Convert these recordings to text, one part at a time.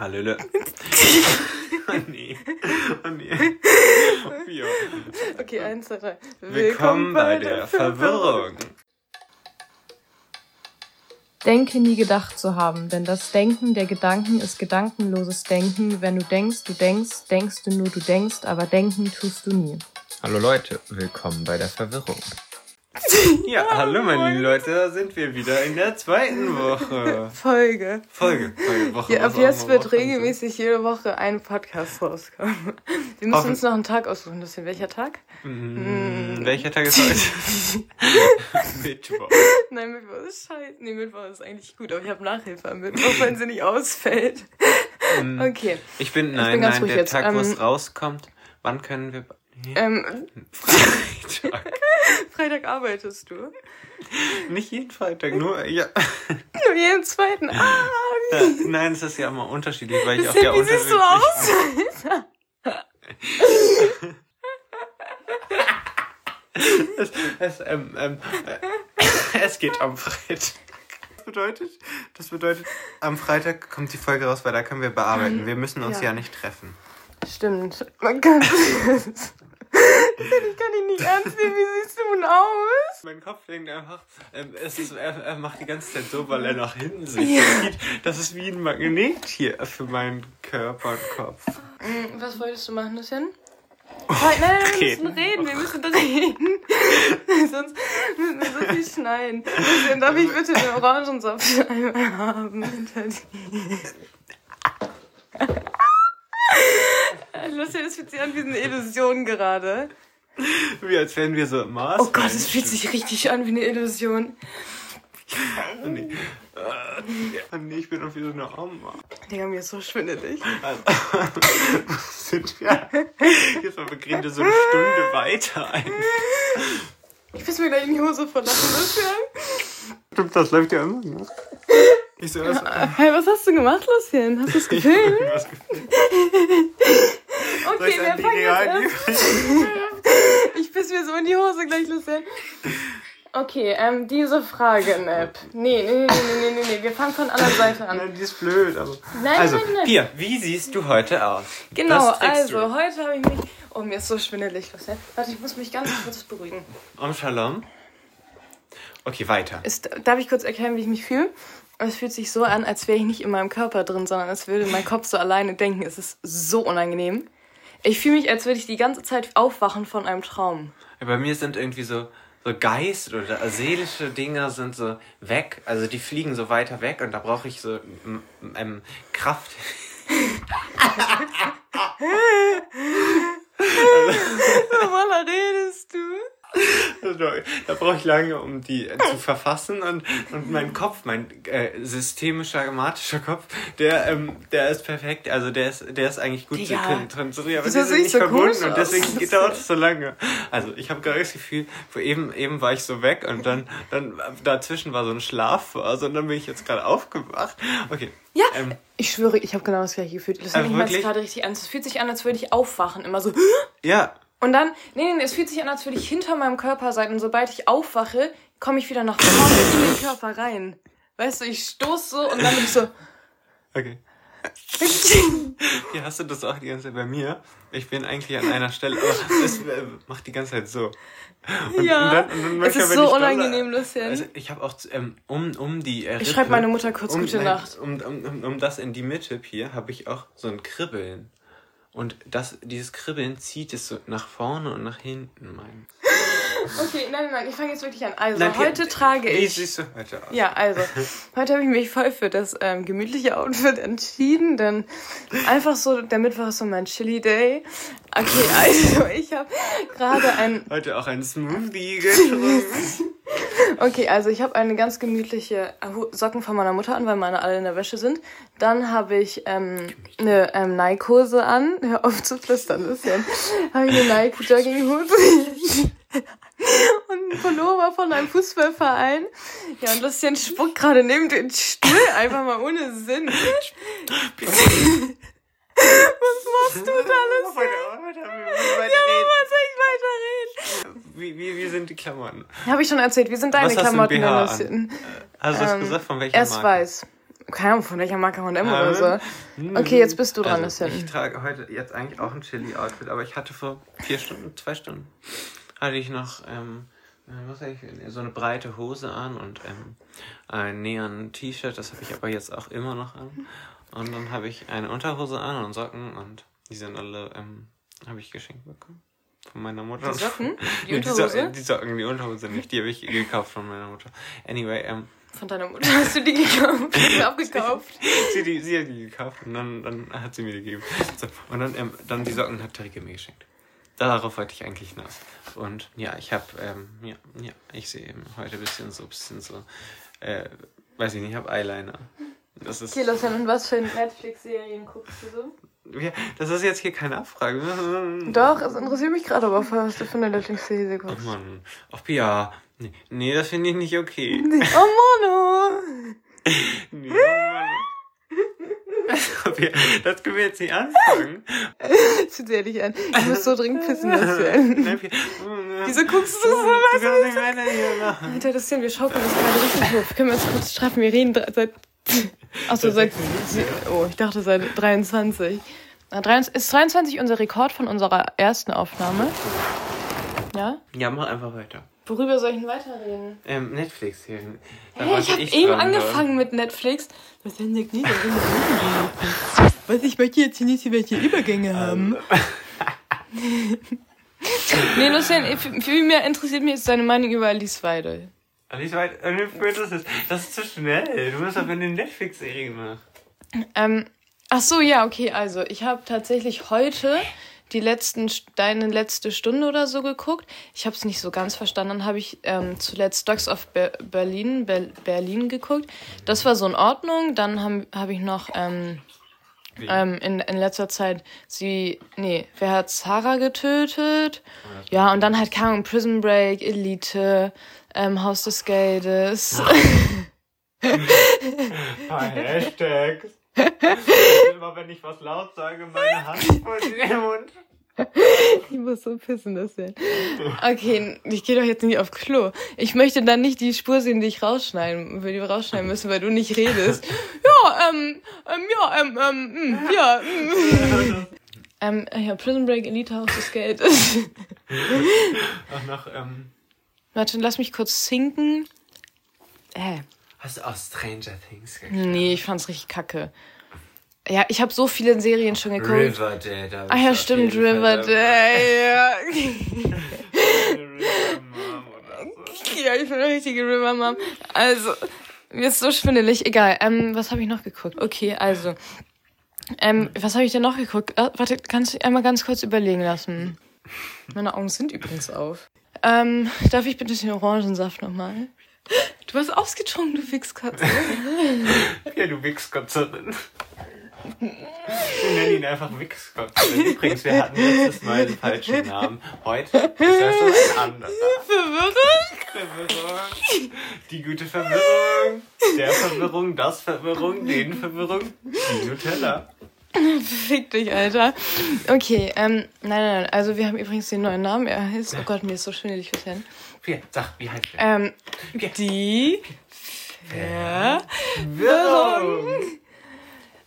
Hallöle. oh nee. Oh nee. Okay, eins, zwei, drei. Willkommen bei der Verwirrung. Denke nie gedacht zu haben, denn das Denken der Gedanken ist gedankenloses Denken. Wenn du denkst, du denkst, denkst du nur, du denkst, aber denken tust du nie. Hallo Leute, willkommen bei der Verwirrung. Ja, hallo meine lieben Leute, da sind wir wieder in der zweiten Woche. Folge. Folge, Folge, Woche. Ja, ab jetzt wird Wochen sind. regelmäßig jede Woche ein Podcast rauskommen. Wir müssen Hoffen- uns noch einen Tag aussuchen. Das ist welcher Tag? Mm, Welcher Tag ist heute? Mittwoch. Nein, Mittwoch ist scheiße. Nee, Mittwoch ist eigentlich gut, aber ich habe Nachhilfe am Mittwoch, wenn sie nicht ausfällt. Okay. Ich bin, nein, bin ganz nein, der jetzt. Tag, wo Ähm, es rauskommt. Wann können wir... Nee, Ähm, Freitag. Freitag arbeitest du. Nicht jeden Freitag, nur, ja. Nur jeden zweiten. Ah, Ja, Nein, es ist ja immer unterschiedlich, weil ich auf Sim, der wie siehst du aus? Es, es, ähm, ähm, äh, es geht am Freitag. Das bedeutet, das bedeutet, am Freitag kommt die Folge raus, weil da können wir bearbeiten. Wir müssen uns Ja. ja, nicht treffen. Stimmt. Man kann. ich kann dich nicht ernst nehmen. Wie siehst du denn aus? Mein Kopf denkt einfach, ähm, es ist, er, er macht die ganze Zeit so, weil er nach hinten sich sieht. Das ist wie ein Magnet hier für meinen Körper und Kopf. Hm, Was wolltest du machen, Lucien? Nein, nein, nein, wir müssen reden, wir müssen reden. Sonst müssen wir so viel schneiden. Lucien, darf ich bitte den Orangensaft einmal haben? Hinter dir? Lucien, es fühlt sich an wie eine Illusion gerade. Wie als wären wir so Mars. Oh Gott, es fühlt sich richtig an wie eine Illusion. Oh nee. Äh, oh nee, ich bin auf wie so eine Oma. Digga, mir ist so schwindelig. Also, sind wir? Jetzt mal, wir da so eine Stunde weiter ein. Ich muss mir gleich in die Hose verlassen, Lucien. Stimmt, das läuft ja immer noch. Ich so, was, Hey, was hast du gemacht, Lucien? Hast du es gefilmt? was Soll Okay, ich wir fangen jetzt an. Ich piss mir so in die Hose gleich, Lucien. Okay, ähm, diese Frage, Nap. Nee, nee, nee, nee, nee, nee, wir fangen von anderen Seite an. Nein, die ist blöd, aber. Nein, also, nein, nein. Pia, wie siehst du heute aus? Genau, also, Du? heute habe ich mich... Oh, mir ist so schwindelig, Lucien. Warte, ich muss mich ganz kurz beruhigen. Om Shalom. Okay, weiter. Ist, darf ich kurz erklären, wie ich mich fühle? Es fühlt sich so an, als wäre ich nicht in meinem Körper drin, sondern als würde mein Kopf so alleine denken. Es ist so unangenehm. Ich fühle mich, als würde ich die ganze Zeit aufwachen von einem Traum. Bei mir sind irgendwie so, so Geist oder seelische Dinge sind so weg. Also die fliegen so weiter weg und da brauche ich so ähm, Kraft. Worüber redest du? Also, da brauche ich lange, um die äh, zu verfassen und, und mein Kopf, mein äh, systemischer, grammatischer Kopf, der, ähm, der ist perfekt, also der ist, der ist eigentlich gut Digga. zu konzentrieren, aber Wieso die sind nicht so verbunden und deswegen dauert es so lange. Also ich habe gerade das Gefühl, wo eben, eben war ich so weg und dann, dann äh, dazwischen war so ein Schlafphase und dann bin ich jetzt gerade aufgewacht. Okay. Ja, Ähm, ich schwöre, ich habe genau das gleiche Gefühl. Das Äh, ich meine es wirklich? gerade richtig an. Es fühlt sich an, als würde ich aufwachen. Immer so. ja, Und dann, nee, nee, nee, es fühlt sich an, als würde ich hinter meinem Körper sein. Und sobald ich aufwache, komme ich wieder nach vorne in den Körper rein. Weißt du, ich stoß so und dann bin ich so. okay. Hier hast du das auch die ganze Zeit bei mir. Ich bin eigentlich an einer Stelle, aber es äh, macht die ganze Zeit so. Und, Ja, es manchmal, ist wenn so ich dolle- unangenehm, Lucien. Also ich habe auch ähm, um, um die äh, Ich Rippe- schreib meiner Mutter kurz um, gute nein, Nacht. Um, um, um, um das in die Mitte hier habe ich auch so ein Kribbeln. Und das, dieses Kribbeln zieht es so nach vorne und nach hinten, mein. Okay, nein, nein, ich fange jetzt wirklich an. Also, Nein, heute trage Wie ich. siehst du heute aus? Ja, also, heute habe ich mich voll für das ähm, gemütliche Outfit entschieden, denn einfach so, der Mittwoch ist so mein Chili Day. Okay, also, ich habe gerade ein, Heute auch ein Smoothie getrunken. okay, also ich habe eine ganz gemütliche Hu- Socken von meiner Mutter an, weil meine alle in der Wäsche sind. Dann habe ich ähm, eine ähm, Nike-Hose an. Hör auf zu flüstern, bisschen. Habe ich eine Nike-Jogginghose. und einen Pullover von einem Fußballverein. Ja, und Lucien spuckt gerade neben den Stuhl einfach mal ohne Sinn. Was machst du da, Lucien? Heute, heute wir Ja, soll ich weiterreden? Wie, wie, wie sind die Klamotten? Habe ich schon erzählt, wie sind deine Was hast du Klamotten, BH Lucien? Hast du das Ähm, gesagt? Von welcher Erst Marke? weiß. keine Ahnung, von welcher Marke H&M oder so. Okay, jetzt bist du dran, also. Ich trage heute jetzt eigentlich auch ein Chili-Outfit, aber ich hatte vor vier Stunden, zwei Stunden, hatte ich noch, ähm, äh, was ich, so eine breite Hose an und ähm, ein Neon-T-Shirt, das habe ich aber jetzt auch immer noch an. Und dann habe ich eine Unterhose an und Socken und die sind alle, ähm, habe ich geschenkt bekommen. Von meiner Mutter. Die Socken? Die Nee, Die, Unterhose? so die Socken, die Unterhose nicht, die habe ich gekauft von meiner Mutter. Anyway, ähm, Von deiner Mutter hast du die gekauft? Mir abgekauft. sie, die, sie hat die gekauft und dann, dann hat sie mir die gegeben. So, und dann, ähm, dann die Socken hat Tarike mir geschenkt. Darauf wollte ich eigentlich hinaus. Und ja, ich habe, ähm, ja, ja, ich sehe eben heute ein bisschen so, bisschen so, äh, weiß ich nicht, ich habe Eyeliner. Das ist, Okay, Lucien, und was für Netflix-Serien guckst du so? ja, das ist jetzt hier keine Abfrage. Doch, es interessiert mich gerade aber, was du für eine Netflix-Serie Oh guckst. Mann. Ach ja. Nee, nee das finde ich nicht okay. Oh, Mono! Nee, oh Mann. Wir- Das können wir jetzt nicht anfangen. Zieh dir dich an. Ich muss so dringend pissen. Nein, wir- Wieso guckst du so? Du Was? kannst nicht weiter hier machen. Alter, Lucien, wir schaukeln das gerade richtig hoch. Können wir uns kurz straffen? Wir reden seit... Achso, seit... Oh, ich dachte seit 23. Na, 23 Ist 23 unser Rekord von unserer ersten Aufnahme? Ja? Ja, mach einfach weiter. Worüber soll ich denn weiterreden? Ähm, Netflix-Serien. Da Hey, ich habe eben angefangen mit Netflix. Was denn nie, Was ich möchte jetzt hier nicht welche Übergänge haben. nee, Lucian, viel viel mehr interessiert mich jetzt deine Meinung über Alice Weidel. Alice Weit, äh, das ist, das ist zu schnell. Du musst doch eine Netflix-Serie machen. Ähm, ach so, ja, okay, also ich habe tatsächlich heute die letzten deine letzte Stunde oder so geguckt. Ich habe es nicht so ganz verstanden. Dann habe ich ähm, zuletzt Dogs of Be Berlin Ber Berlin geguckt. Das war so in Ordnung. Dann habe hab ich noch ähm, ähm, in, in letzter Zeit sie nee, wer hat Sarah getötet? Ja, und dann halt Ahnung, Prison Break, Elite, ähm, Haus des Geldes. Ein paar Hashtags. Immer wenn ich was laut sage, meine Hand vor den Mund. Ich muss so pissen, das denn. Okay, ich gehe doch jetzt nicht auf Klo. Ich möchte dann nicht die Spur sehen, die ich rausschneiden, die wir rausschneiden müssen, weil du nicht redest. Ja, ähm, ähm, ja, ähm, ähm, mm, ja, mm. ähm, ja, Prison Break, Elite Haus des Geldes. Auch noch, ähm, Warte, lass mich kurz sinken. Äh, hast du auch Stranger Things geguckt? nee, ich fand's richtig kacke. Ja, ich habe so viele Serien schon geguckt. Riverdale. da Ah ja, stimmt, Riverdale, ja. dabei. River Mom oder so. Ja, ich bin eine richtige River Mom. Also, mir ist so schwindelig. Egal. Ähm, was habe ich noch geguckt? Okay, also. Ähm, was habe ich denn noch geguckt? Ah, warte, kannst du einmal ganz kurz überlegen lassen? Meine Augen sind übrigens auf. Ähm, darf ich bitte den Orangensaft nochmal? Du hast ausgetrunken, du Wichskatze. Ja, du Wichskotzerin. Wir nennen ihn einfach Wichskotzerin. Übrigens, wir hatten letztes Mal den falschen Namen. Heute ist das schon ein anderer. Verwirrend? Verwirrung. Die gute Verwirrung. Der Verwirrung, das Verwirrung, den Verwirrung. Die Nutella. Fick dich, Alter. Okay, ähm, nein, nein, nein. Also, wir haben übrigens den neuen Namen. Er heißt, oh Gott, mir ist so schwindelig bis hin. Hier, sag, wie heißt der? Ähm, die Verwirrung.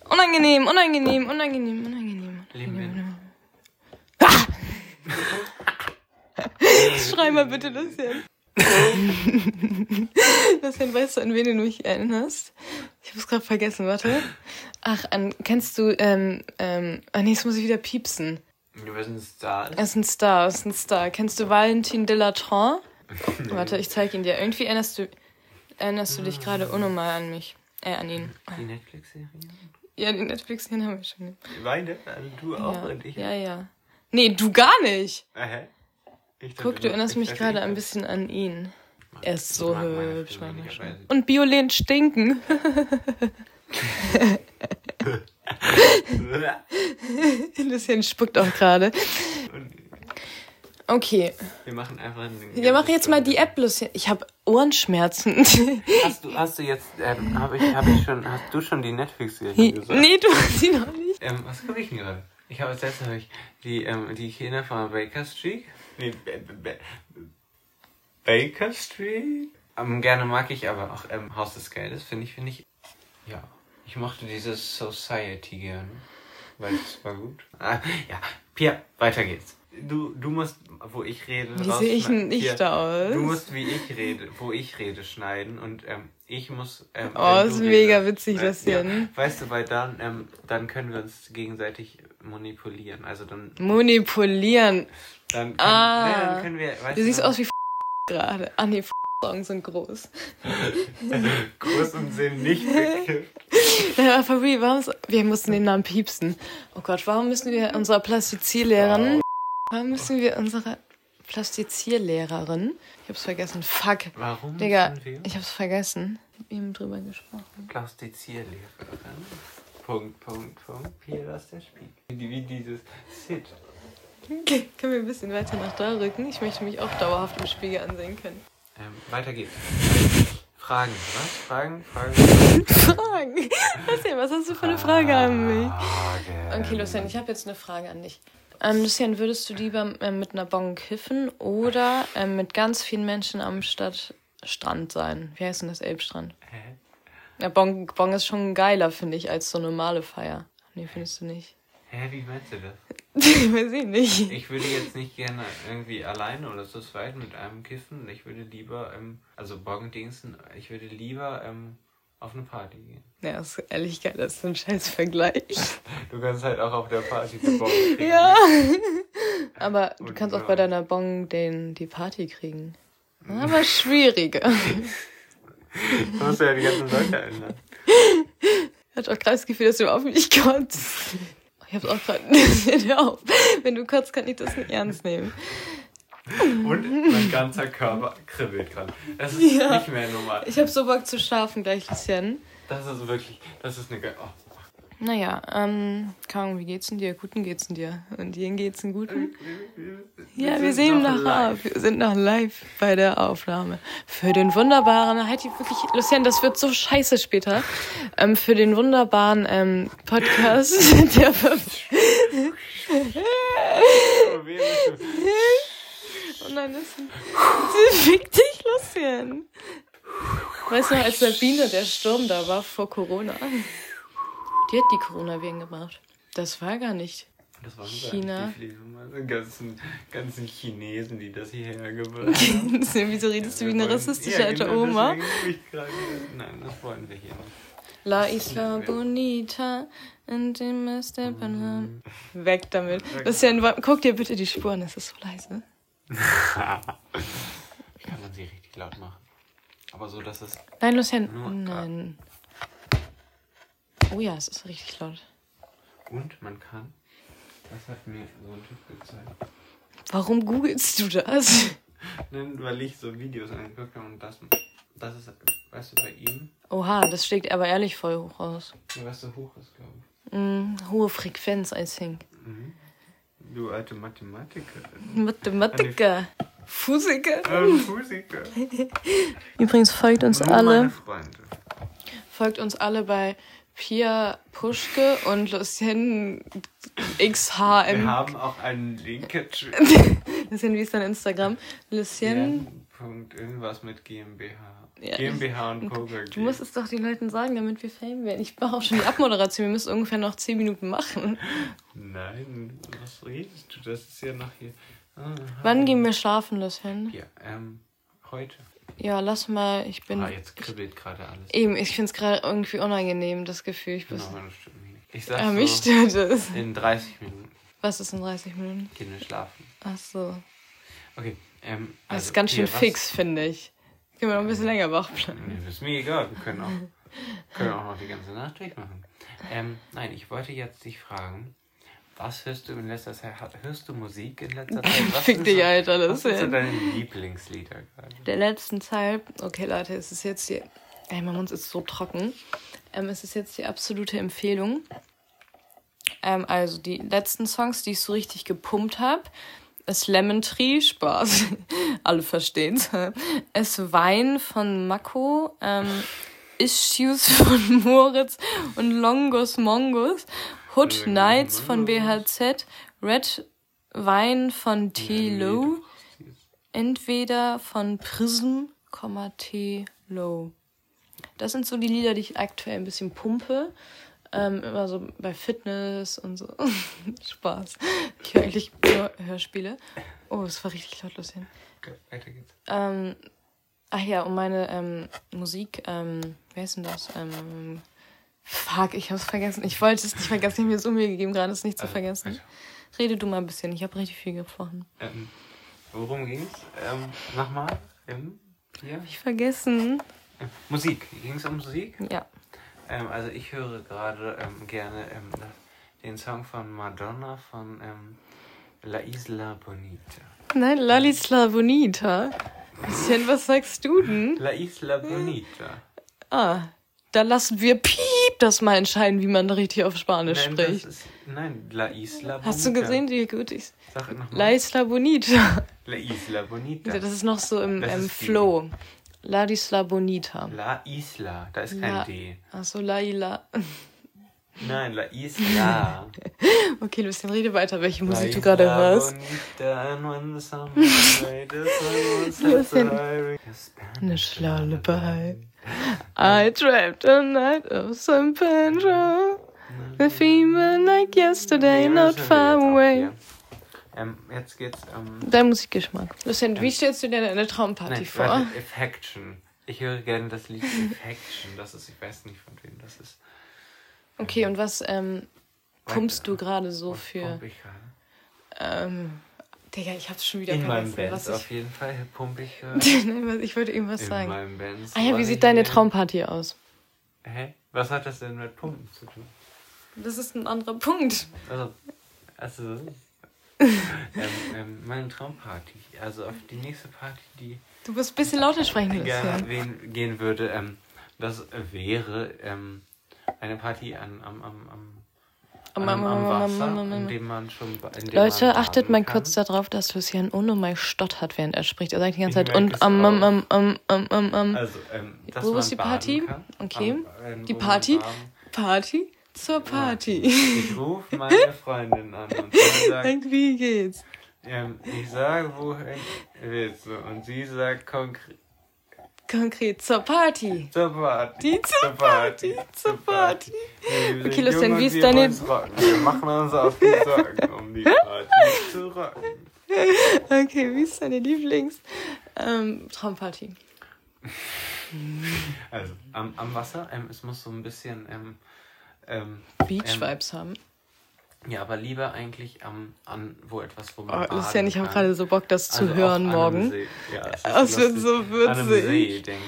Unangenehm, unangenehm, unangenehm, unangenehm. Leben wir. Schrei mal bitte das hin. Das hin, weißt du, an wen du mich erinnerst? Ich hab's gerade vergessen, warte. Ach, an, kennst du, ähm, ähm, ah nee, jetzt muss ich wieder piepsen. Wir sind Stars. Er ist ein Star, er ist ein Star. Kennst du Valentin Delatran? Warte, ich zeig ihn dir. Irgendwie erinnerst du, erinnerst du dich gerade unnormal an mich. Äh, an ihn. Die Netflix-Serie? Ja, die Netflix-Serien haben wir schon. Beide? Also du auch Ja, und ich. ja, ja. Nee, du gar nicht. Äh, hä? Ich Guck, du erinnerst ich mich gerade ein bisschen an ihn. Er ist so hübsch Und Biolen stinken. Lucien spuckt auch gerade. Okay. Wir machen einfach einen. Wir machen jetzt mal die App, Lucien. Ich habe Ohrenschmerzen. Hast du, hast du jetzt, ähm, habe ich, hab ich schon, hast du schon die Netflix-Serie gesagt? nee, du hast sie noch nicht. Ähm, was gucke ich denn gerade? Ich habe habe ich die, ähm, die Kinder von Baker Street. Nee, Baker Street? Ähm, gerne mag ich aber auch ähm, Haus des Geldes, finde ich, finde ich. Ja. Ich mochte dieses Society gern. Weil es war gut. Ah, ja, Pia, weiter geht's. Du, du musst, wo ich rede, Wie sehe ich denn nicht Pia, aus? Du musst, wie ich rede, wo ich rede, schneiden und ähm, ich muss. Ähm, Oh, ist mega redest- witzig, äh, das hier, ja, ne? Weißt du, weil dann, ähm, dann können wir uns gegenseitig manipulieren. Also dann, Manipulieren. dann, können, Ah. ne, dann können wir. Weißt Du siehst aus wie gerade. Ah nee, Songs sind groß. groß und sind nicht bekifft. Ja, Fabri, warum wir mussten den Namen piepsen. Oh Gott, warum müssen wir unserer Plastizierlehrerin, warum müssen wir unserer Plastizierlehrerin, ich hab's vergessen, fuck, Warum Digga, ich hab's vergessen. Ich hab eben drüber gesprochen. Plastizierlehrerin? Punkt, Punkt, Punkt. Hier, ist der Spiegel. Wie, dieses Sit. Okay, können wir ein bisschen weiter nach da rücken? Ich möchte mich auch dauerhaft im Spiegel ansehen können. Ähm, weiter geht's. Fragen, was? Fragen, Fragen. Fragen. Was hast du für eine Frage an mich? Okay, Lucian, ich habe jetzt eine Frage an dich. Ähm, Lucian, würdest du lieber ähm, mit einer Bon kiffen oder ähm, mit ganz vielen Menschen am Stadtstrand sein? Wie heißt denn das Elbstrand? Hä? Ja, Bon, bon ist schon geiler, finde ich, als so normale Feier. Nee, findest du nicht? Hä, wie meinst du das? Weiß ich nicht. Ich würde jetzt nicht gerne irgendwie alleine oder zu zweit mit einem kiffen. Ich würde lieber, ähm, also Boggendingsten, ich würde lieber ähm, auf eine Party gehen. Ja, ist ehrlich geil, das ist ein scheiß Vergleich. Du kannst halt auch auf der Party eine Bong kriegen. Ja. Aber du Und kannst auch bei deiner Bon den, die Party kriegen. Aber schwieriger. Du musst ja die ganzen Leute ändern. Ich hatte auch gerade das Gefühl, dass du auf mich kotzt. Ich hab's auch gerade. Auf. Wenn du kotzt, kann ich das nicht ernst nehmen. Und mein ganzer Körper kribbelt gerade. Das ist Ja. nicht mehr normal. Ich hab so Bock zu schlafen gleich, Lucien. Das ist wirklich, das ist eine geile. Oh. Naja, ähm, Ahnung, wie geht's denn dir? Guten geht's denn dir? Und dir geht's denn guten? Ja, wir sehen live. auf. Wir sind noch live bei der Aufnahme. Für den wunderbaren, halt die wirklich, Lucian, das wird so scheiße später. Ähm, für den wunderbaren ähm, Podcast. der Oh, weh, bist du- oh nein, das fick dich, Lucian. Weißt du noch, als Sabine der Sturm da war vor Corona? Die hat die Coronaviren gebracht. Das war gar nicht. Das waren China. Die Fliegenmasse, ganzen, ganzen Chinesen, die das hierher gebracht haben. Wieso redest du wie eine rassistische Ja, alte genau, Oma? ich gerade- Nein, das wollen wir hier nicht. La Isla Bonita in dem Steppenham. Weg damit. Lucian, wa- guck dir bitte die Spuren, es ist so leise. Kann man sie richtig laut machen. Aber so, dass es. Nein, Lucian, Nur- nein. Oh ja, es ist richtig laut. Und man kann. Das hat mir so ein Typ gezeigt. Warum googelst du das? Nein, weil ich so Videos angeguckt habe und das. Das ist, weißt du, bei ihm, Oha, das schlägt aber ehrlich voll hoch aus. ja, was so hoch ist, glaube ich. Mm, hohe Frequenz, I think. Du alte Mathematikerin. Mathematiker. Physiker. Physiker. Übrigens folgt uns Nur meine alle, Freunde. folgt uns alle bei Pia Puschke und Lucien Wir XHM. haben auch einen Link. Lucien, wie ist dein Instagram? Lucien. Punkt irgendwas mit GmbH. Ja. GmbH und Co. Du musst es doch den Leuten sagen, damit wir Fame werden. Ich mache auch schon die Abmoderation. Wir müssen ungefähr noch 10 Minuten machen. Nein, was redest du? Das ist ja noch hier. Ah, Wann gehen wir schlafen, Lucien? Ja, ähm, heute. Ja, lass mal. Ich bin. Ah, jetzt kribbelt gerade alles. Eben, ich finde es gerade irgendwie unangenehm, das Gefühl. Ich bin. Genau, das stimmt nicht. Ich sag Ja, so, mich stört es. in 30 Minuten Was ist in 30 Minuten? gehen wir schlafen. Ach so. Okay, ähm, Das also, ist ganz schön fix, finde ich. Können wir noch ein bisschen länger wach bleiben. Nee, ist mir egal, wir können auch, können auch noch die ganze Nacht durchmachen. Ähm, nein, ich wollte jetzt dich fragen, was hörst du in letzter Zeit? Hörst du Musik in letzter Zeit? Was Fick dich, so, Alter, das Was sind so deine Lieblingslieder gerade? Der letzten Zeit. Okay, Leute, es ist jetzt die. Ey, mein Mund ist so trocken. Ähm, es ist jetzt die absolute Empfehlung. Ähm, also die letzten Songs, die ich so richtig gepumpt habe, ist Lemon Tree, Spaß. Alle verstehen's. Es Wein von Mako, ähm, Issues von Moritz und Longus Mongus, Hood Nights von. BHZ, Red Wein von T-Lo, entweder von Prism, T Low. Das sind so die Lieder, die ich aktuell ein bisschen pumpe. Ähm, immer so bei Fitness und so. Spaß. Ich höre eigentlich nur Hörspiele. Oh, das war richtig laut, Lucien. Okay, weiter geht's. Ähm, ach ja, und meine ähm, Musik, ähm, wer ist denn das? Ähm, fuck, ich hab's vergessen. Ich wollte es nicht vergessen. Ich habe mir so Mühe gegeben, gerade es nicht zu Also, vergessen. weiter. Rede du mal ein bisschen. Ich habe richtig viel gesprochen. Ähm, worum ging's? Ähm, nochmal? Ähm, hier? Hab ich vergessen? Ähm, Musik. Ging's um Musik? Ja. Ähm, also ich höre gerade ähm, gerne ähm, den Song von Madonna von ähm, La Isla Bonita. Nein, Lalisla Bonita. Bisschen, was sagst du denn? La Isla Bonita. Ah, da lassen wir Piep das mal entscheiden, wie man richtig auf Spanisch Nein, das spricht. ist, nein, La Isla Bonita. Hast du gesehen, wie gut ich... Sag nochmal. La Isla Bonita. La Isla Bonita. Das ist noch so im, im ist die- Flow. La Isla Bonita. La Isla, da ist kein La- D. Achso, La Ila. Nein, La Isla. Okay, Lucien, rede weiter, welche Musik La du gerade Isla hörst. Spanish lullaby. I dreamt a night of San Pedro. The female like yesterday, not far away. Ähm, jetzt geht's um. Dein Musikgeschmack. Lucien, wie stellst du dir deine Traumparty Nein, vor? warte, Affection. Ich höre gerne das Lied Affection. Das ist, ich weiß nicht von wem das ist. Okay, und was ähm, pumpst du Weiter. gerade so Was für. pump ich gerade? Ähm, Digga, ich hab's schon wieder In meinem Was auf jeden Fall pumpe ich. Äh, ich, wollte irgendwas in sagen. meinem Bands. Ah ja, wie sieht deine. Traumparty aus? Hä? Was hat das denn mit Pumpen zu tun? Das ist ein anderer Punkt. Also, also ähm, ähm, meine Traumparty. Also auf die nächste Party, die Du musst ein bisschen lauter sprechen, gerne Lucien. wen- gehen würde, ähm, das wäre ähm, eine Party an, am, am, am, Am- am, am- am am- Wasser, am- am- am- in dem man schon in dem Leute, man achtet mal kann. kurz darauf, dass Lucien unnormal stottert, während er spricht. Er sagt die ganze Zeit und am, am, am, am, am, am, am. Also, ähm, dass Wo ist die Party? Kann, Okay. Am, ähm, Die Party? Party zur Party. Ich rufe meine Freundin an und sagt, Sagt, wie geht's? ähm, ich sage, wohin willst du? Und sie sagt konkret, Konkret zur Party. zur Party. Die zur Party, zur Party. Wir Okay, jung wie ist deine-. Wir machen uns auf die Sorgen, um die Party zu rocken. Okay, wie ist deine Lieblings ähm, Traumparty? Also, am, am Wasser, ähm, es muss so ein bisschen, ähm, ähm, Beach-Vibes haben. ja, aber lieber eigentlich am, an, wo etwas, wo man Oh, baden Lucien, ich habe gerade so Bock, das zu Also hören morgen. See. Ja, ist Das wird so An einem witzig. See, denke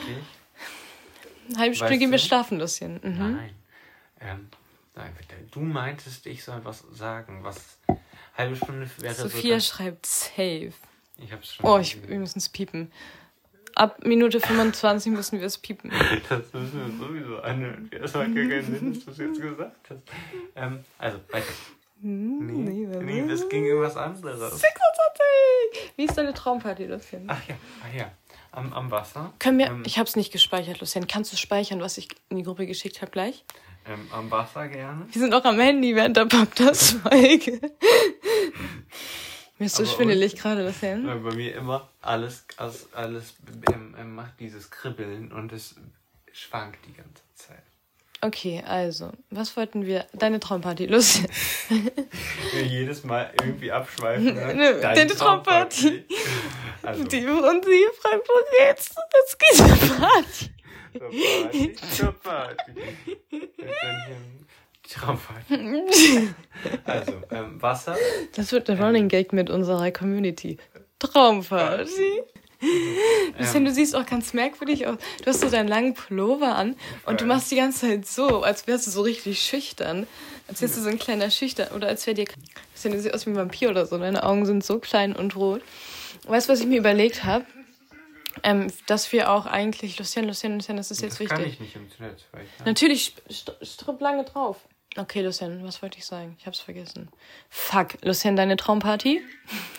ich. Halbe Stunde Weißt gehen wir du? schlafen, Lucien. Mhm. Nein. Ähm, nein. Du meintest, ich soll was sagen. Was? Halbe Stunde wäre Sophia so. schreibt safe. Ich hab's schon. Oh, ich, wir müssen es piepen. Ab Minute 25 müssen wir es piepen. Das müssen wir sowieso anhören. Das macht gar keinen Sinn, dass du es jetzt gesagt hast. Ähm, also, weiter. Nee, was nee, das ging irgendwas anderes. 26! Wie ist deine Traumparty, Lucien? Ach ja, ach ja. Am, am Wasser. Können wir, Ähm, ich habe es nicht gespeichert, Lucien. Kannst du speichern, was ich in die Gruppe geschickt habe gleich? ähm, am Wasser gerne. Wir sind auch am Handy während der Podcast-Folge. Mir ist so schwindelig gerade, Lucien. Weil bei mir immer alles, alles, alles ähm, macht dieses Kribbeln und es schwankt die ganze Zeit. Okay, also, was wollten wir? Deine Traumparty, Lucien. Ja, jedes Mal irgendwie abschweifen. Ne? Nö, deine Traumparty. Also, Die und sie fragt, wo geht's? Es geht zur Party. zur Party, zur Party. Traumparty. Also, ähm, Wasser. Das wird der Running Gag mit unserer Community. Traumparty. Lucien, Ähm, du siehst auch ganz merkwürdig aus. Du hast so deinen langen Pullover an und du machst die ganze Zeit so, als wärst du so richtig schüchtern. Als wärst du so ein kleiner Schüchtern. Oder als wäre dir. Lucien, du siehst aus wie ein Vampir oder so. Deine Augen sind so klein und rot. Weißt du, was ich mir überlegt habe? Ähm, dass wir auch eigentlich. Lucien, Lucien, Lucien, das ist jetzt das wichtig. kann ich nicht im Netz, Natürlich, st stripp lange drauf. Okay, Lucien, was wollte ich sagen? Ich hab's vergessen. Fuck, Lucien, deine Traumparty?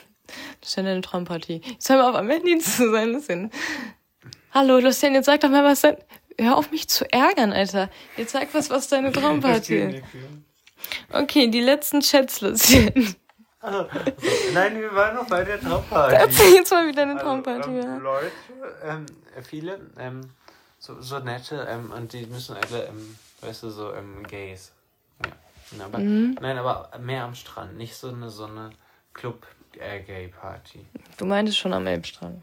Lucien, deine Traumparty. Jetzt hör mal auf, am Handy zu sein, Lucien. Hallo, Lucien, jetzt sag doch mal, was dein... Hör auf, mich zu ärgern, Alter. Jetzt sag was, was deine Traumparty ist. Okay, die letzten Chats, Lucien. Also, nein, wir waren noch bei der Traumparty. Erzähl jetzt mal, wie deine Also, Traumparty ähm, war. Leute, ähm, viele, ähm, so, so nette, ähm, und die müssen alle, ähm, weißt du, so ähm, Gays. Aber, Mhm. Nein, aber mehr am Strand, nicht so eine, so eine Club-Gay-Party. Du meintest schon am Elbstrand.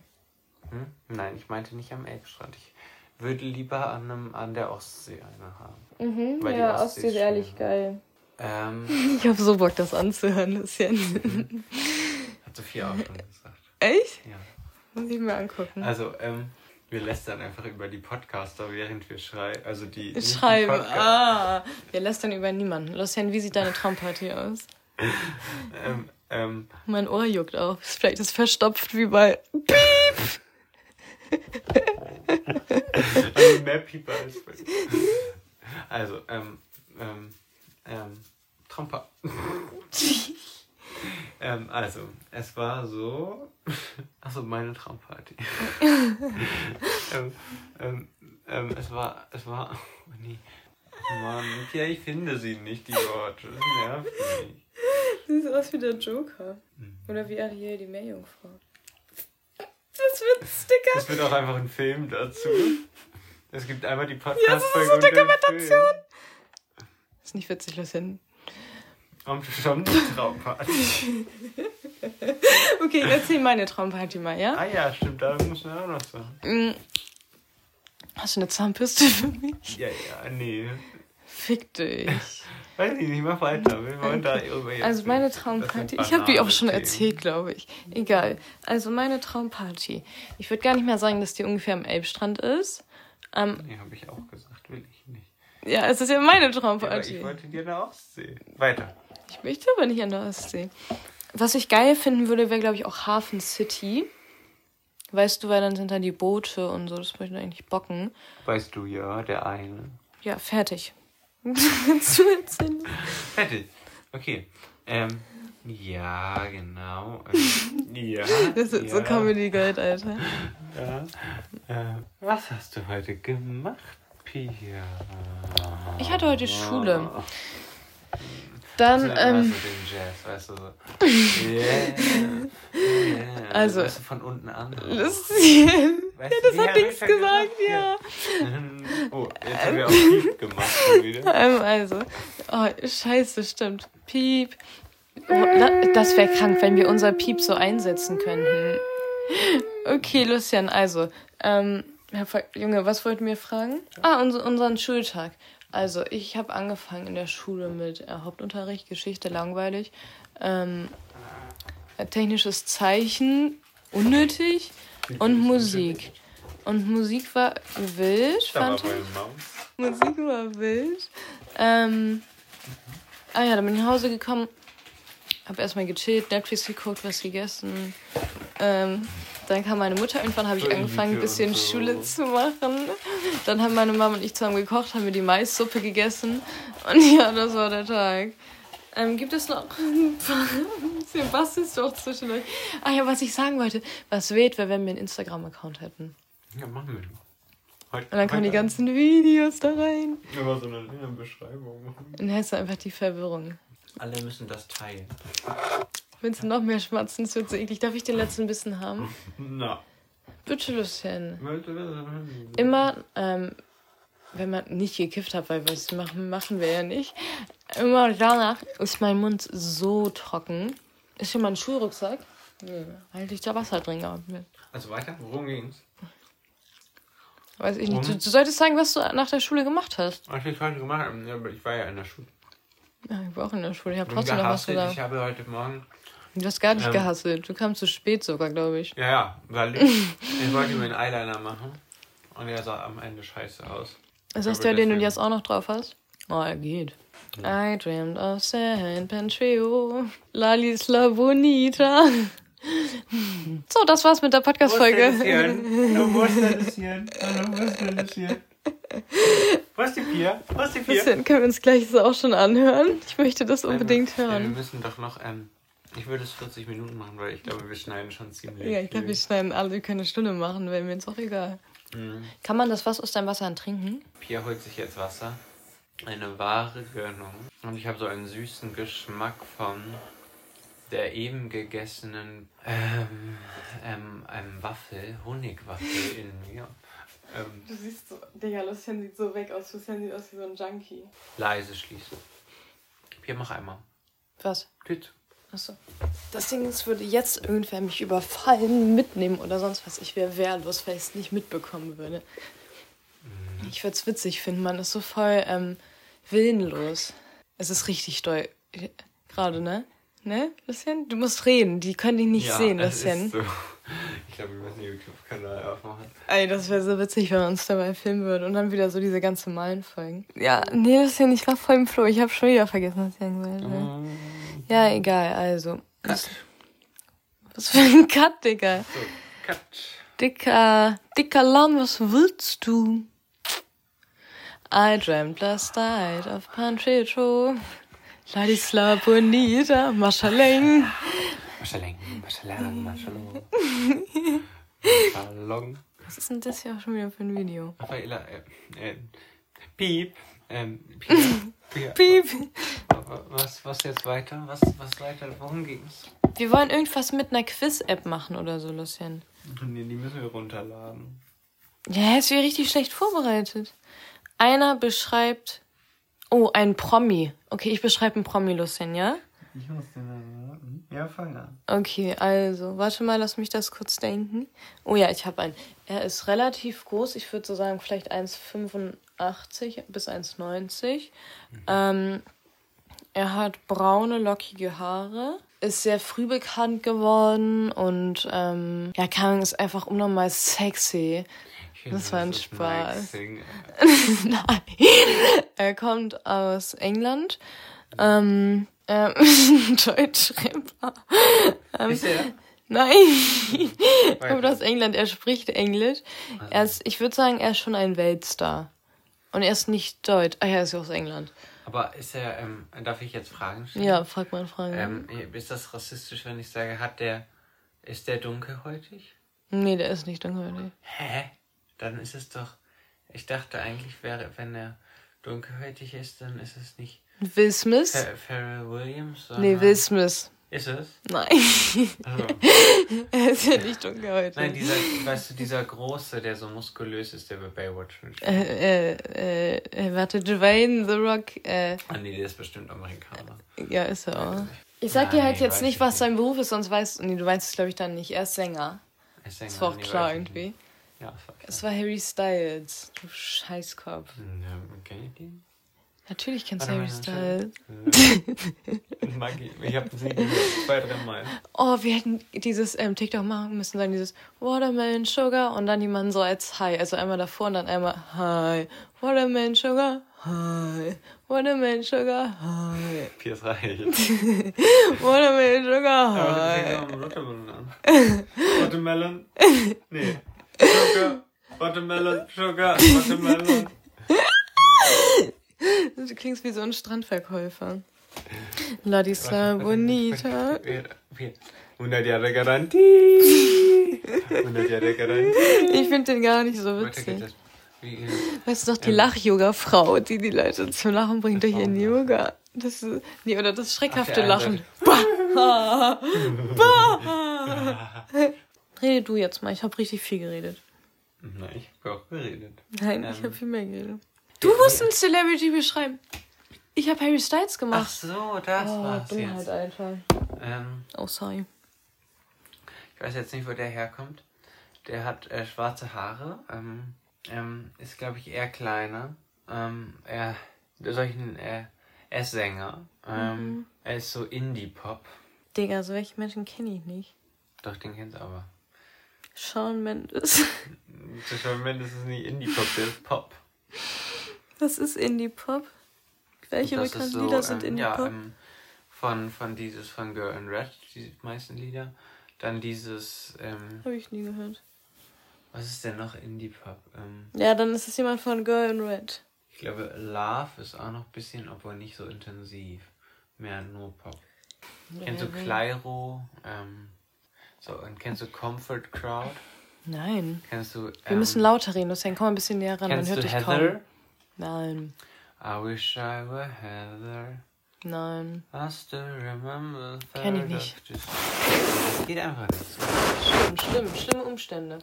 Hm? Nein, ich meinte nicht am Elbstrand. Ich würde lieber an, einem, an der Ostsee eine haben. Mhm, Weil die ja, Ostsee Ostsee ist ehrlich geil. Ähm, Ich hab so Bock, das anzuhören, Lucien. hat Sophia auch schon gesagt. Echt? Ja. Muss ich mir angucken. Also, ähm, wir lästern einfach über die Podcaster, während wir schreiben. Also die. Schreiben. Ah, wir lästern über niemanden. Lucien, wie sieht deine Traumparty aus? Ähm, ähm, Mein Ohr juckt auch. Vielleicht ist es verstopft wie bei. also mehr Pieper als Also, ähm, ähm, ähm, Tromper. ähm, also, es war so. Achso, meine Traumparty. ähm, ähm, ähm, es war, es war. Oh, nee. Mann, ja, ich finde sie nicht, die Worte. Das nervt mich. Sieht aus wie der Joker. Mhm. Oder wie Ariel die Meerjungfrau. Das wird ein Sticker. Es wird auch einfach ein Film dazu. Es gibt einmal die podcast Ja, das ist so Dokumentation. Ist nicht witzig, Lucien. Und schon die Traumparty. Okay, erzähl meine Traumparty mal, ja? Ah ja, stimmt, da muss man auch noch sagen. Mm. Hast du eine Zahnbürste für mich? Ja, ja, nee. Fick dich. Weiß ich nicht, mach weiter. Wir wollen da jetzt Also meine Traumparty, ich habe die auch schon erzählt, glaube ich. Egal. Also meine Traumparty. Ich würde gar nicht mehr sagen, dass die ungefähr am Elbstrand ist. Ähm. Nee, habe ich auch gesagt, will ich nicht. ja, es ist ja meine Ja, Traumparty. ich wollte dir eine Ostsee. Weiter. Ich möchte aber nicht an der Ostsee. Was ich geil finden würde, wäre, glaube ich, auch Hafen City. Weißt du, weil dann sind da die Boote und so, das möchte ich eigentlich bocken. Weißt du ja, der eine. Ja, fertig. Fertig. Okay. Ähm, ja, genau. Ähm, ja. Das ist so ja, Comedy Guide, Alter. Ja. Äh, was hast du heute gemacht, Pia? Ich hatte heute Schule. Das Dann, immer ähm, so den Jazz, weißt du, so. Yeah, yeah. Also- du, von unten an. Lucien. Weißt Ja, das hat nichts gesagt, ja. Oh, jetzt haben wir auch Piep gemacht schon wieder. Ähm, also, oh, scheiße, stimmt. Piep. Oh, da- das wäre krank, wenn wir unser Piep so einsetzen könnten. Okay, Lucian, also, ähm, Herr Fa- Junge, was wollten wir fragen? Ah, uns, unseren Schultag. Also, ich habe angefangen in der Schule mit äh, Hauptunterricht, Geschichte, langweilig. Ähm, äh, technisches Zeichen, unnötig. Und Musik. Und Musik war wild, fand ich. Musik war wild. Ähm, ah ja, dann bin ich nach Hause gekommen, hab erstmal gechillt, Netflix geguckt, was gegessen. Ähm, dann kam meine Mutter, irgendwann habe ich angefangen, ein bisschen. Schule zu machen. Dann haben meine Mama und ich zusammen gekocht, haben wir die Maissuppe gegessen. Und ja, das war der Tag. Ähm, gibt es noch ein paar... Sebastian ist doch zwischendurch. Ah ja, was ich sagen wollte. Was wild wäre, wenn wir einen Instagram-Account hätten. Ja, machen wir. Heute, Und dann kommen die ganzen Videos da rein. Immer so eine Beschreibung dann hast du einfach die Verwirrung. Alle müssen das teilen. Willst du noch mehr schmatzen? Das wird so eklig. Darf ich den letzten Bissen haben? Na. Bitte, Lucien. Immer. Immer, ähm, wenn man nicht gekifft hat, weil was machen, machen wir ja nicht. Immer danach ist mein Mund so trocken. Ist hier mein Schulrucksack? Nee, weil ich da Wasser drin gehabt bin. Also weiter, worum ging's? Weiß ich nicht. Du, du solltest sagen, was du nach der Schule gemacht hast. Was ich heute gemacht habe, ich war ja in der Schule. Ja, ich war auch in der Schule. Ich habe trotzdem noch was gesagt. Ich habe heute Morgen. Du hast gar nicht Ähm. gehasselt. Du kamst zu spät sogar, glaube ich. Ja, ja, weil ich, ich wollte mir einen Eyeliner machen. Und der sah am Ende scheiße aus. Ist das der, den du jetzt auch noch drauf hast? Oh, er geht. I dreamed of San Pantrio, La Isla Bonita. So, das war's mit der Podcast-Folge. Wo ist der Lucien? Hallo, wo ist der Lucien? Wo ist die Pia? Wo ist die Pia? Bisschen können wir uns gleich so auch schon anhören. Ich möchte das unbedingt Ja, wir hören. müssen doch noch, ähm, ich würde es 40 Minuten machen, weil ich glaube, wir schneiden schon ziemlich Ja, ich glaube, wir schneiden alle, wir können eine Stunde machen, wäre mir jetzt auch egal. Mhm. Kann man das was aus deinem Wasser trinken? Pia holt sich jetzt Wasser. Eine wahre Gönnung. Und ich habe so einen süßen Geschmack von der eben gegessenen ähm, ähm, ähm, Waffel, Honigwaffel in mir. Ähm, Du siehst so, Digga, Lucien sieht so weg aus. Lucien sieht aus wie so ein Junkie. leise schließen. Hier, mach einmal. Was? Zu. Achso. Das Ding ist, würde jetzt irgendwer mich überfallen, mitnehmen oder sonst was. Ich wäre wehrlos, weil ich es nicht mitbekommen würde. Ich würde es witzig finden, man ist so voll ähm, willenlos. Es ist richtig doll. Gerade, ne? Ne, Lucien? Du musst reden, die können dich nicht sehen, es Lucien. ist so. Ich glaube, wir müssen den YouTube-Kanal aufmachen. Ey, das wäre so witzig, wenn wir uns dabei filmen würden und dann wieder so diese ganze Malen folgen. Ja, nee, Lucien, ich war voll im Floh. Ich habe schon wieder vergessen, was ich sagen wollte. Mhm. Ja, egal, also. Was, was für ein Cut, Digga. So, cut. Dicker, dicker Lamm, was willst du? I dreamt last night of Panchito. Ladisla Bonita, Maschaleng. Maschaleng, Maschaleng, Maschalong. Maschalong. Was ist denn das hier auch schon wieder für ein Video? Raffaela, äh, äh, Piep. Ähm, Piep. Piep. Piep. Was, was jetzt weiter? Was, was weiter? Worum ging's? Wir wollen irgendwas mit einer Quiz-App machen oder so, Lucien. Nee, die müssen wir runterladen. Ja, ist wieder richtig schlecht vorbereitet. Einer beschreibt. Oh, ein Promi. Okay, ich beschreibe einen Promi, Lucien, ja? Ich muss den warten. Ja, fang an. Okay, also, warte mal, lass mich das kurz denken. Oh ja, ich habe einen. Er ist relativ groß, ich würde so sagen, vielleicht 1,85 bis 1,90. Ähm, er hat braune, lockige Haare, ist sehr früh bekannt geworden und ähm, ja, Ahnung, ist einfach unnormal sexy. Finde, Das war ein Spaß. Nein. Er kommt aus England. Ähm, ähm, Deutschrapper. Ähm, Ist er? Nein. Er kommt aus England, er spricht Englisch. Er ist, ich würde sagen, er ist schon ein Weltstar. Und er ist nicht deutsch. Ah ja, er ist ja aus England. Aber ist er, ähm, darf ich jetzt Fragen stellen? Ja, frag mal eine Frage. Ähm, ist das rassistisch, wenn ich sage, hat der, ist der dunkelhäutig? nee, der ist nicht dunkelhäutig. Hä? Dann ist es doch, ich dachte eigentlich wäre, wenn er dunkelhäutig ist, dann ist es nicht Will Smith? Pharrell Williams, sondern... Nee, Will Smith. Ist es? Nein. Also, er ist ja nicht dunkelhäutig. nein, dieser, weißt du, dieser Große, der so muskulös ist, der bei Baywatch mitspielt. Äh, äh, äh, warte, Dwayne The Rock, äh, Ah nee, der ist bestimmt Amerikaner. ja, ist er auch. Ich sag dir halt Nein, jetzt nicht, ich was sein Beruf ist, sonst weißt du, nee, du weißt es glaube ich dann nicht. Er ist Sänger. Ist Sänger, Das war auch nee, klar irgendwie. Ja, das war klar. Es war Harry Styles. Du Scheißkopf. Ja, kenn ich den? Natürlich kennst du Harry Styles. Mag ich, ich hab sie gehört, zwei, drei Mal. Oh, wir hätten dieses ähm, TikTok machen müssen, sagen dieses Watermelon Sugar und dann jemanden so als Hi. Also einmal davor und dann einmal Hi. Watermelon Sugar, Hi. Watermelon Sugar, Hi. Vier ist reicht. Watermelon Sugar, Hi. Watermelon an. Watermelon? Nee. Sugar, Watermelon, Sugar, Watermelon. Du klingst wie so ein Strandverkäufer. Ladisla Bonita. 100 Jahre Garantie. 100 Jahre Garantie. Ich finde den gar nicht so witzig. äh, Weißt du noch, die Ähm. Lach-Yoga-Frau, die die Leute zum Lachen bringt durch ihren. Yoga. Das ist, nee, oder das schreckhafte Lachen. Bah! bah! Rede du jetzt mal, ich habe richtig viel geredet. Na, ich hab auch geredet. Nein, ich Ähm. habe viel mehr geredet. Du musst einen Celebrity beschreiben. Ich habe Harry Styles Ach gemacht. so, das oh, war's Dummheit jetzt. einfach. Ähm, Oh, sorry. ich weiß jetzt nicht, wo der herkommt. Der hat äh, schwarze Haare. Ähm, ähm, ist, glaube ich, eher kleiner. Ähm, er, solchen, er, er ist Sänger. Ähm, Mhm. Er ist so Indie-Pop. Digga, so welche Menschen kenne ich nicht. Doch, den kennst du aber. Shawn Mendes. Shawn Mendes ist nicht Indie-Pop, der ist Pop. Was ist Indie-Pop? Welche Das bekannten so, Lieder sind ähm, Indie-Pop? Ja, ähm, von, von dieses, von Girl in Red, die meisten Lieder. Dann dieses, ähm, Habe ich nie gehört. was ist denn noch Indie-Pop? Ähm, Ja, dann ist es jemand von Girl in Red. ich glaube, Love ist auch noch ein bisschen, obwohl nicht so intensiv. Mehr nur Pop. Kennst du Ja, Clairo? Ähm, so, und kennst du Comfort Crowd? Nein. Kennst du, ähm, Wir müssen lauter reden, deswegen komm mal ein bisschen näher ran, man hört du dich Heather? kaum. Nein, I wish I were Heather. nein. I still remember Kenn ich nicht. Das geht einfach nicht so. Schlimm, schlimm, schlimme Umstände.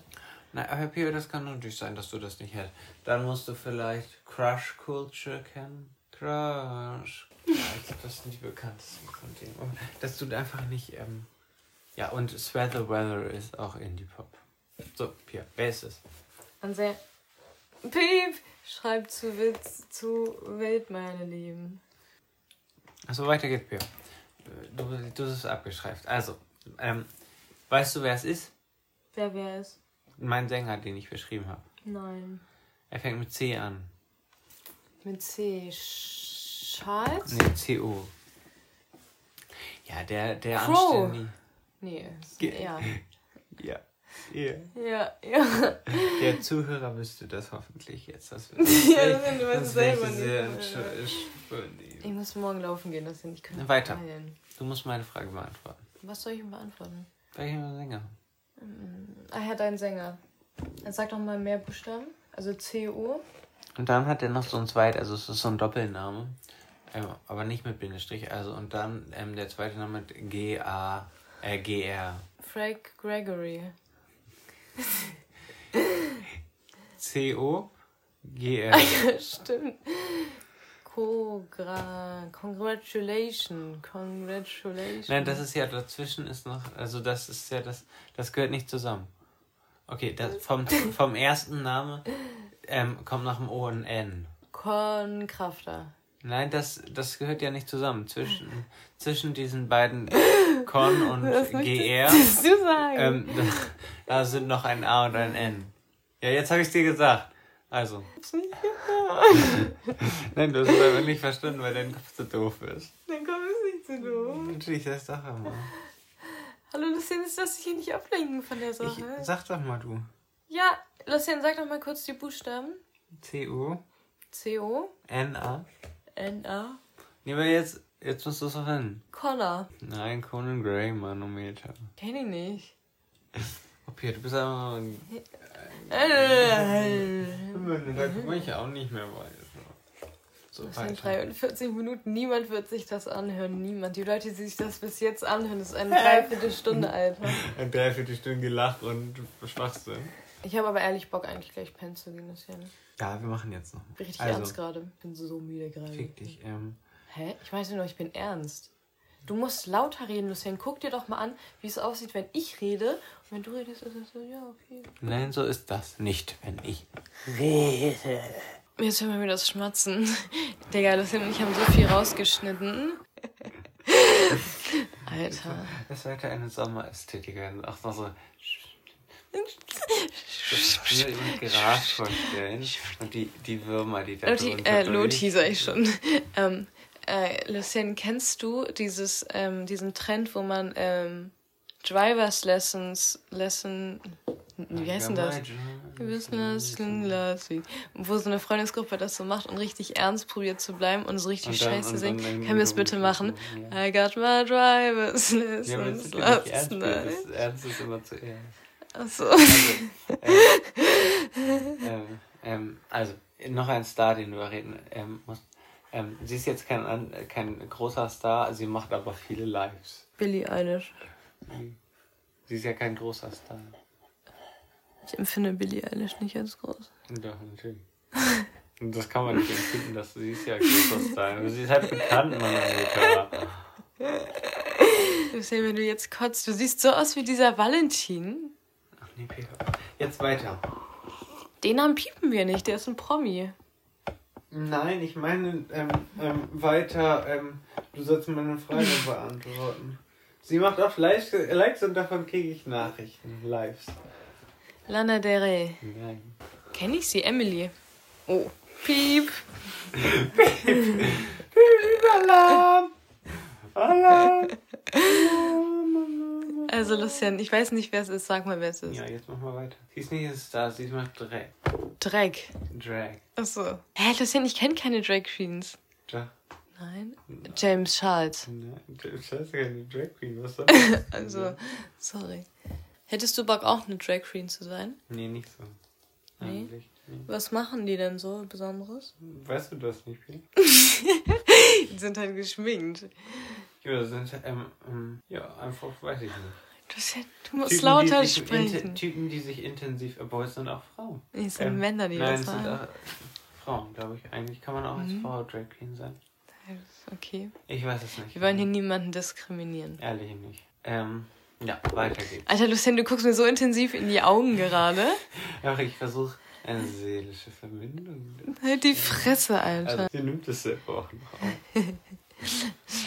Na, aber Pio, das kann natürlich sein, dass du das nicht hättest. Dann musst du vielleicht Crush Culture kennen. Crush. Ja, ich glaube, das sind die bekanntesten von denen. Und Dass du einfach nicht, ähm, ja, und Sweat the Weather ist auch Indie-Pop. So, Pia, wer ist es? An sehr. Piep! Schreibt zu Witz zu Welt, meine Lieben. Achso, weiter geht's, Pia. Du, du hast es abgeschreibt. Also, ähm, weißt du, wer es ist? Wer wer ist? Mein Sänger, den ich beschrieben habe. Nein. Er fängt mit C an. Mit C. Charles? Nee, C-O. Ja, der, der Crow. anständig. Nee, ist Ge- ja. Ja. Ja. Ja, ja. Der Zuhörer wüsste das hoffentlich jetzt. Das Ja, das sind wir selber nicht. Ich muss morgen laufen gehen, das ich kann Weiter. Heilen. Du musst meine Frage beantworten. Was soll ich ihm beantworten? Welcher Sänger? Ah, er hat einen Sänger. Dann sag doch mal mehr Buchstaben. Also C-O. Und dann hat er noch so ein zweit, also es ist so ein Doppelname. Ähm, aber nicht mit Bindestrich. Also und dann ähm, der zweite Name mit G-A, äh, G-R. Frank Gregory. C-O, G-R. Ja, stimmt. Congra Congratulations. Congratulations. Nein, das ist ja dazwischen ist noch, also das ist ja das, das gehört nicht zusammen. Okay, das, vom, vom ersten Name ähm, kommt nach dem O ein N. Konkrafter. Nein, das, das gehört ja nicht zusammen. Zwischen, zwischen diesen beiden Con und Was GR möchtest du sagen? ähm, da, da sind noch ein A und ein N. Ja, jetzt habe ich dir gesagt. Also. Nein, du hast es einfach nicht verstanden, weil dein Kopf so doof ist. Dann komm es nicht zu doof. Natürlich, das sag doch mal. Hallo Lucien, ist das hier nicht ablenken von der Ich, Sache? sag doch mal du. Ja, Lucien, sag doch mal kurz die Buchstaben. C-U, C-O, N-A. N-A, Nee, aber jetzt, jetzt musst du es auch hin. Connor. Nein, Conan Gray, Manometer. Kenn ich nicht. Okay, du bist aber ein. Äh, Da komme ich auch nicht mehr weiter. So Das sind weiter. 43 Minuten. Niemand wird sich das anhören. Niemand. Die Leute, die sich das bis jetzt anhören, das ist eine Dreiviertelstunde, Alter. Ein Dreiviertelstunde gelacht und Schwachsinn. Ich habe aber ehrlich Bock, eigentlich gleich pennen zu gehen. Das ja nicht Ja, wir machen jetzt noch. richtig Also, ernst gerade. Ich bin so müde gerade. Fick dich. Ähm, Hä? Ich weiß nur, ich bin ernst. Du musst lauter reden, Lucien. Guck dir doch mal an, wie es aussieht, wenn ich rede. Und wenn du redest, ist es so, ja, okay. nein, so ist das nicht, wenn ich. Jetzt hören wir wieder das Schmatzen. Digga, Lucien und ich haben so viel rausgeschnitten. Alter. Es sollte eine Sommerästhetik noch so. Ich will mir Gras vorstellen. Und die, die Würmer, die da Loti, äh, Loti, sag ich schon. ähm, äh, Lucien, kennst du dieses, ähm, diesen Trend, wo man ähm, Drivers Lessons, Lesson, wie heißt denn das? Business Week. Wo so eine Freundesgruppe das so macht und richtig ernst probiert zu bleiben und so richtig Und dann- scheiße singt. Können wir es bitte machen? Ja. I got my driver's Ja, aber das lessons ist nicht ernst. Das Ernst ist immer zuerst. Achso. Also, ähm, ähm, ähm, also, noch ein Star, den du erreden ähm, musst. Ähm, sie ist jetzt kein, kein großer Star, sie macht aber viele Lives. Billie Eilish. Sie ist ja kein großer Star. Ich empfinde Billie Eilish nicht als groß. Doch, natürlich. Das kann man nicht empfinden, dass sie ist ja ein großer Star. Sie ist halt bekannt, Mann, Amerika. Lucien, wenn du jetzt kotzt, du siehst so aus wie dieser Valentin. Nee. Jetzt weiter. Den Namen piepen wir nicht, der ist ein Promi. Nein, ich meine, ähm, ähm, weiter, ähm, du sollst meine Frage beantworten. Sie macht auch Likes, Likes und davon kriege ich Nachrichten, Lives. Lana Del Rey. Nein. Kenn ich sie? Emily. Oh. Piep. Alarm! Alarm! Also, Lucian, ich weiß nicht, wer es ist. Sag mal, wer es ist. Ja, jetzt mach mal weiter. Sie ist nicht ein Star, sie macht Drag. Drag. Drag. Achso. Hä, Lucian, ich kenne keine Drag Queens. Drag. Nein. James Charles. Nein, das ist keine Drag Queen, was soll Also, sorry. Hättest du Bock, auch eine Drag Queen zu sein? Nee, nicht so. Nee? Eigentlich. Was machen die denn so Besonderes? Weißt du das nicht, Pia? Die sind halt geschminkt. Ja, das sind, ähm, ähm, ja, einfach, weiß ich nicht. Du, du musst Typen, lauter die sich sprechen. Typen, die sich intensiv, obwohl es sind auch Frauen. Es sind Männer, die nein, das es sind sagen. auch Frauen, glaube ich. Eigentlich kann man auch als Mhm. Frau Drag Queen sein. Okay. Ich weiß es nicht. Wir wollen hier niemanden diskriminieren. Ehrlich nicht. Ähm, ja, weiter geht's. Alter, Lucien, du guckst mir so intensiv in die Augen gerade. Ach, ich versuche eine seelische Verbindung. Halt die Fresse, Alter. Also, sie nimmt es selber auch noch auf.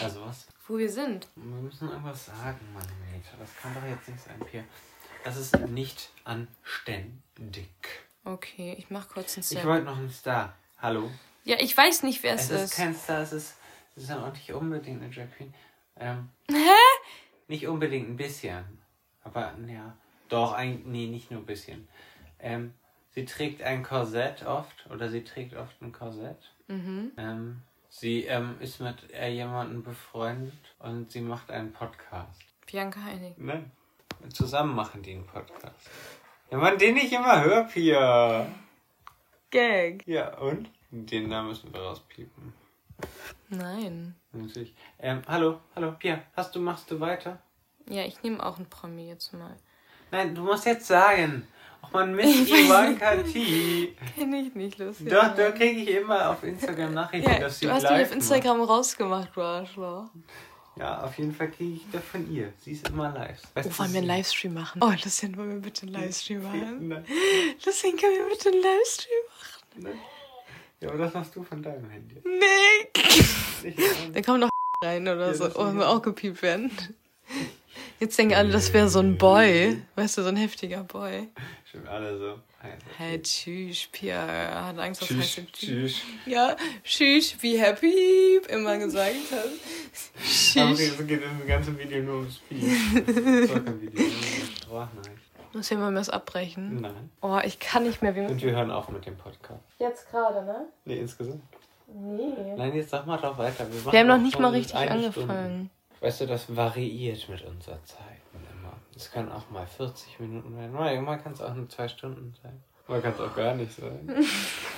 Also was? Wo wir sind. Wir müssen irgendwas sagen, Mann, Mädchen. Das kann doch jetzt nicht sein, Pierre. Das ist nicht anständig. Okay, ich mach kurz einen Ich Snap. wollte noch einen Star. Hallo? Ja, ich weiß nicht, wer es, Es ist ist. kein Star, es ist, es ist auch nicht unbedingt eine Drag Queen. Ähm, Nicht unbedingt ein bisschen. Aber, ja. Doch, ein, nee, nicht nur ein bisschen. Ähm, sie trägt ein Korsett oft, oder sie trägt oft ein Korsett. Mhm. Ähm, sie ähm, ist mit äh, jemandem befreundet und sie macht einen Podcast. Bianca Heinig. Nein. Zusammen machen die einen Podcast. Ja, man den nicht immer hört, Pia. Gag. Ja, und? Den Namen müssen wir rauspiepen. Nein. Natürlich. Ähm, hallo, hallo, Pia, hast du, machst du weiter? Ja, ich nehme auch einen Promi jetzt mal. Nein, du musst jetzt sagen. Man, Miss Ivanka T. Kenn ich nicht, Lucien. Doch, da kriege ich immer auf Instagram Nachrichten, Ja, dass sie du hast live auf Instagram rausgemacht, du Arschloch. macht. Ja, auf jeden Fall kriege ich das von ihr. Sie ist immer live. Weißt Oh, du, wollen wir einen Livestream machen? Oh, Lucien, wollen wir bitte einen Livestream machen? Nein, Lucien, können wir bitte einen Livestream machen? nein. Ja, aber das machst du von deinem Handy. Nee. Da kommen noch rein oder Ja, so. Oh, wir auch gepiept werden. Jetzt denken alle, das wäre so ein Boy. Weißt du, so ein heftiger Boy. Stimmt, alle so. Hey, tschüss, Pia hat Angst, was Tschüss, heißt tschüss. Ja, tschüss, wie happy immer gesagt hat. Aber Tschüss. es geht im ganzen Video nur ums Spiel. Das war kein Video, nur eine Sprachnachricht. Muss hier mal was abbrechen. Nein. Oh, ich kann nicht mehr. Wir Und wir hören auf mit dem Podcast. Jetzt gerade, ne? Nee, insgesamt. Nee. Nein, jetzt sag mal doch weiter. Wir, machen Wir haben noch nicht mal richtig Stunde. Weißt du, das variiert mit unserer Zeit immer. Es kann auch mal 40 Minuten werden. Mal, mal kann es auch nur zwei Stunden sein. Mal kann es auch gar nicht sein.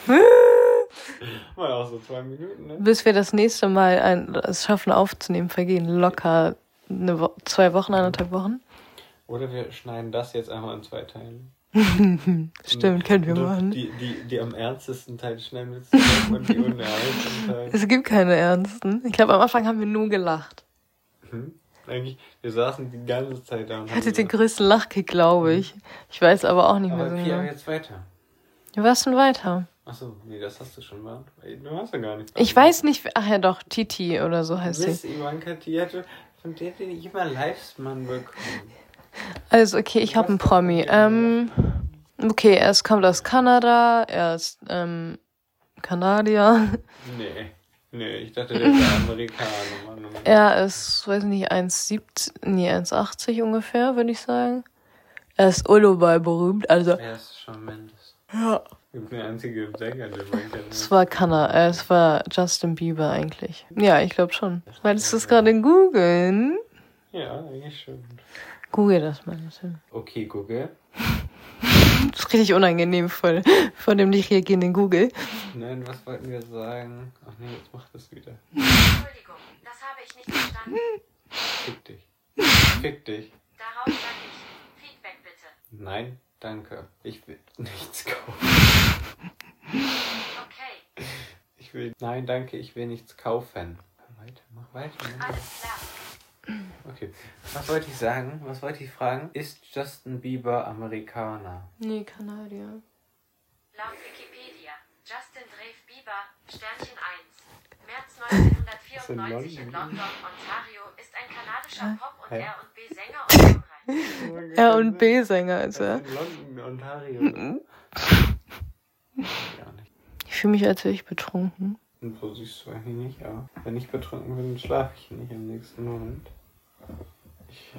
mal auch so zwei Minuten, ne? Bis wir das nächste Mal ein, es schaffen aufzunehmen, vergehen locker eine Wo zwei Wochen, anderthalb Wochen. Oder wir schneiden das jetzt einmal in zwei Teile. Stimmt, können wir machen. Die, die, die am ernstesten Teil schneiden wir und die unernsten Teile. Es gibt keine Ernsten. Ich glaube, am Anfang haben wir nur gelacht. Hm? Eigentlich, wir saßen die ganze Zeit da Ich hatte den größten Lachkick, glaube ich. Ich weiß aber auch nicht aber mehr so genau. jetzt weiter. Was denn weiter? Achso, nee, das hast du schon beantwortet. Du hast ja gar nicht. Ich weiß nicht, ach ja doch, Titi oder so heißt sie. Miss Ivanka, die hatte, von der den ich immer Livesmann bekommen. Also, okay, ich habe einen Promi. Ähm, okay, er ist, kommt aus Kanada, er ist ähm, Kanadier. Nee, nee, ich dachte, der wäre Amerikaner, Mann. Mann. Er ist, weiß nicht, 1,70, nee, 1,80 ungefähr, würde ich sagen. Er ist Ulubai berühmt, also, Er ist schon Mendes. ja. Bin der einzige Sänger, der. Es war Kanada, äh, es war Justin Bieber eigentlich. Ja, ich glaube schon. Wolltest du es gerade googeln? Ja, eigentlich schon. Google das mal. Das Okay, Google. Ist richtig unangenehm vor, vor dem nicht reagierenden Google. Nein, was wollten wir sagen? Ach nee, jetzt macht das wieder. Entschuldigung, das habe ich nicht verstanden. Fick dich. Fick dich. Darauf sage ich Feedback bitte. Nein, danke. Ich will nichts kaufen. Okay, Ich will. Nein, danke, ich will nichts kaufen. Mach weiter, mach weiter. Mach weiter. alles klar. Okay. Was wollte ich sagen? Was wollte ich fragen? Ist Justin Bieber Amerikaner? Nee, Kanadier. Laut Wikipedia, Justin Drave Bieber, Sternchen 1. März 1994 in London, Ontario, ist ein kanadischer Pop- und? R&B-Sänger und Songwriter. R und B-Sänger ist Er in London, Ontario. Mhm. Ich fühle mich, als wäre ich betrunken. Und so siehst du eigentlich nicht, aber wenn ich betrunken bin, schlafe ich nicht im nächsten Moment. Ich,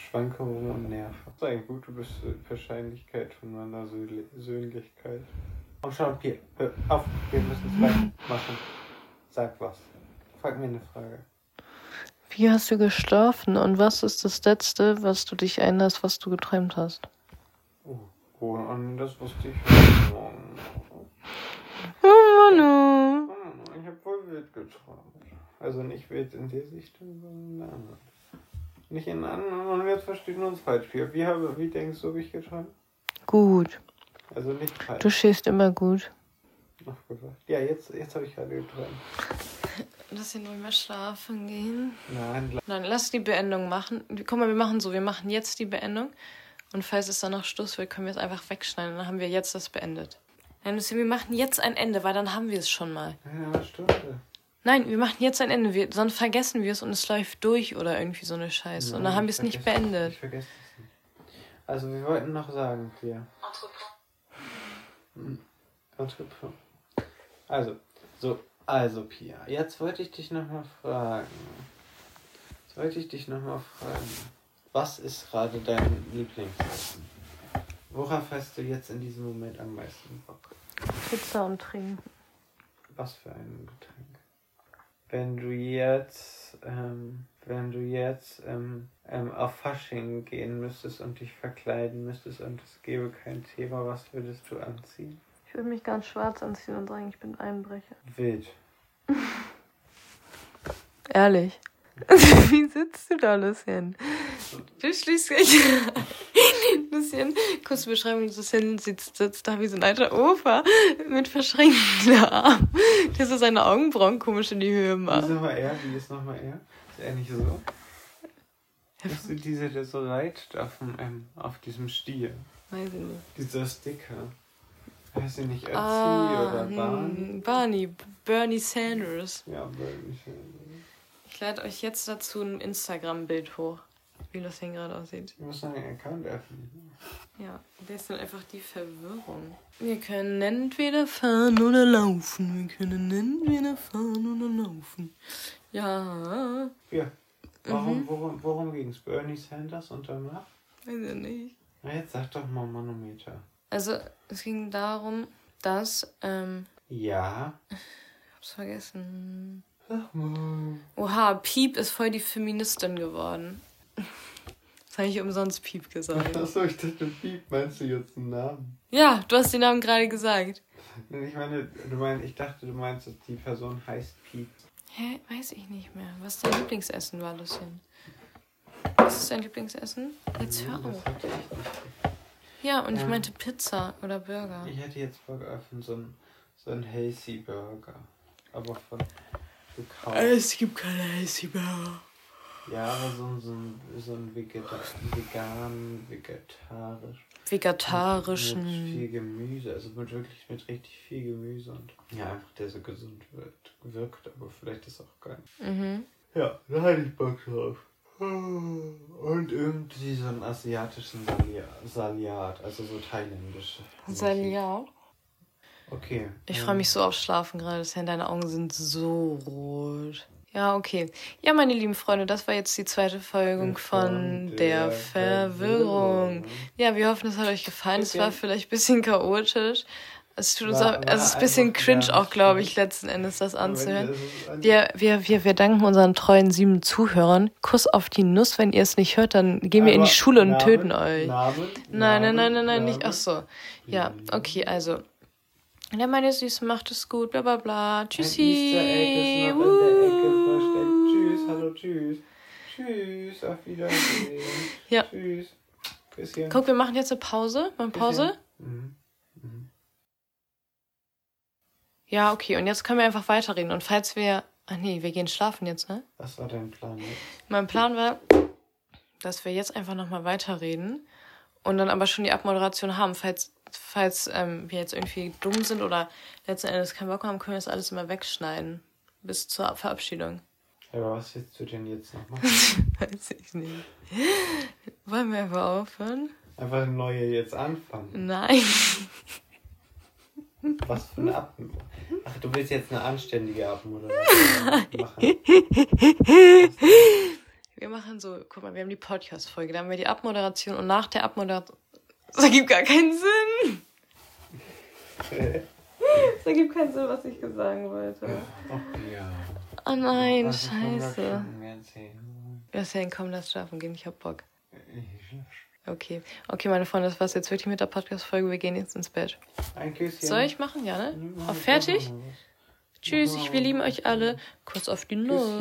schwanke rum und nerve. Das ist eigentlich gut, du bist äh, Wahrscheinlichkeit von meiner Söhnli- Söhnlichkeit. Komm schon, Pier, hör auf, wir müssen es weitermachen. Sag was. Frag mir eine Frage. Wie hast du geschlafen und was ist das Letzte, was du dich erinnerst, was du geträumt hast? Oh, oh das wusste ich heute Morgen. Oh, Manu. Ich habe wohl wild geträumt. Also nicht wild in der Sicht, sondern Nicht in anderen und jetzt verstehen wir uns falsch. Wie, wie, habe, wie denkst du, habe ich geträumt? Gut. Also nicht falsch. Du schläfst immer gut. Ach, gut. Ja, jetzt, jetzt habe ich gerade geträumt. Lass ihn nur mal schlafen gehen. Nein, Nein, lass die Beendung machen. Guck mal, wir machen so, wir machen jetzt die Beendung. Und falls es danach Schluss wird, können wir es einfach wegschneiden. Dann haben wir jetzt das beendet. Nein, Lucy, wir machen jetzt ein Ende, weil dann haben wir es schon mal. einer Stunde. Nein, wir machen jetzt ein Ende. Wir, sonst vergessen wir es und es läuft durch oder irgendwie so eine Scheiße. und dann Nein, haben wir es nicht beendet. Ich vergesse es nicht. Also, wir wollten noch sagen, Pia. Entrepreneur. Also, so, also, Pia. Jetzt wollte ich dich nochmal fragen. Jetzt wollte ich dich nochmal fragen. Was ist gerade dein Lieblingsessen? Worauf hast du jetzt in diesem Moment am meisten Bock? Pizza und trinken. Was für ein Getränk? Wenn du jetzt, ähm, wenn du jetzt ähm, ähm, auf Fasching gehen müsstest und dich verkleiden müsstest und es gäbe kein Thema, was würdest du anziehen? Ich würde mich ganz schwarz anziehen und sagen, ich bin Einbrecher. Wild. Ehrlich. Wie sitzt du da, Lucien? Du schließt gleich. Lucien, kurze Beschreibung, Lucien sitzt, sitzt da wie so ein alter Opa mit verschränkten Armen, der so seine Augenbrauen komisch in die Höhe Wie ist macht. nochmal er? Wie ist nochmal er? Ist er nicht so? Bist du dieser, der so reitet auf, dem, ähm, auf diesem Stier? Weiß ich nicht. Dieser Sticker. Heißt sie nicht Ötzi Ah, oder hm, Barney, Bernie Sanders. Ja, Bernie Sanders. Ich lade euch jetzt dazu ein Instagram-Bild hoch, wie Lucien gerade aussieht. Muss noch einen Account öffnen. Ja, der ist dann einfach die Verwirrung. Wir können entweder fahren oder laufen. Wir können entweder fahren oder laufen. Ja, Ja. Warum, worum, worum ging es? Bernie Sanders und danach? weiß ich nicht. Na, jetzt sag doch mal Manometer. Also, es ging darum, dass, ähm, Ja. ich hab's vergessen. Oha, Piep ist voll die Feministin geworden. Das habe ich umsonst Piep gesagt. Achso, ich dachte, Piep, meinst du jetzt einen Namen? Ja, du hast den Namen gerade gesagt. Ich meine, du meinst, ich dachte, du meinst, dass die Person heißt Piep. Hä? Weiß ich nicht mehr. Was dein Lieblingsessen war, Lucien? Was ist dein Lieblingsessen? Jetzt hör auf. Ja, und ich Ähm, meinte Pizza oder Burger. Ich hätte jetzt Bock auf so einen, so einen Hazy Burger. Aber von gekauft. Es gibt keine Hazy Burger. Ja, aber so, so ein, so ein Vegeta vegan, vegetarisch. Mit Vegetarischen. viel Gemüse, also mit wirklich mit richtig viel Gemüse und ja, einfach der so gesund wird, wirkt, aber vielleicht ist auch geil. Mhm. Ja, da hatte ich Bock drauf. Und irgendwie so einen asiatischen Salia Saliat, also so thailändische. Salia. Okay. Ich ähm, freue mich so aufs Schlafen gerade. Deine Augen sind so rot. Ja, okay. Ja, meine lieben Freunde, das war jetzt die zweite Folge von der Verwirrung. Ja, wir hoffen, es hat euch gefallen. Es war vielleicht ein bisschen chaotisch. Es tut uns War- auch, also es ist ein bisschen cringe auch, glaube ich, letzten Endes das anzuhören. ein- Wir, wir, wir, wir danken unseren treuen sieben Zuhörern. Kuss auf die Nuss. Wenn ihr es nicht hört, dann gehen wir in die Aber Schule und Namen, töten euch. Namen, Nein, nein, nein, nein, nein, nicht. Ach so. Ja, okay, also. Ja, meine Süßen, macht es gut, bla bla bla. Ein Tschüssi. Easter Egg ist noch in der Ecke versteckt. Tschüss, tschüss. Auf Wiedersehen. Ja. Tschüss. Bisschen. Guck, wir machen jetzt eine Pause. Machen Pause? Mhm. Ja, okay. Und jetzt können wir einfach weiterreden. Und falls wir. Ach nee, wir gehen schlafen jetzt, ne? Was war dein Plan jetzt? Mein Plan war, dass wir jetzt einfach nochmal weiterreden und dann aber schon die Abmoderation haben. Falls, falls ähm, wir jetzt irgendwie dumm sind oder letzten Endes keinen Bock haben, können wir das alles immer wegschneiden. Bis zur Verabschiedung. Aber was willst du denn jetzt noch machen? Weiß ich nicht. Wollen wir einfach aufhören? Einfach eine neue jetzt anfangen. Nein. Was für eine Ab... Ach, du willst jetzt eine anständige Abmoderation machen. Wir machen so, guck mal, wir haben die Podcast-Folge, da haben wir die Abmoderation und nach der Abmoderation. Das ergibt gar keinen Sinn. Das ergibt keinen Sinn, was ich sagen wollte. Oh, ja. Oh nein, Was scheiße. Justin, komm, lass schlafen gehen, ich hab Bock. Okay. Okay, meine Freunde, das war's jetzt wirklich mit der Podcast-Folge. Wir gehen jetzt ins Bett. Ein Küsschen. Soll ich machen? Ja, ne? Mhm, Auf fertig? Tschüss, ich, wir lieben euch alle. Kuss auf die Nuss.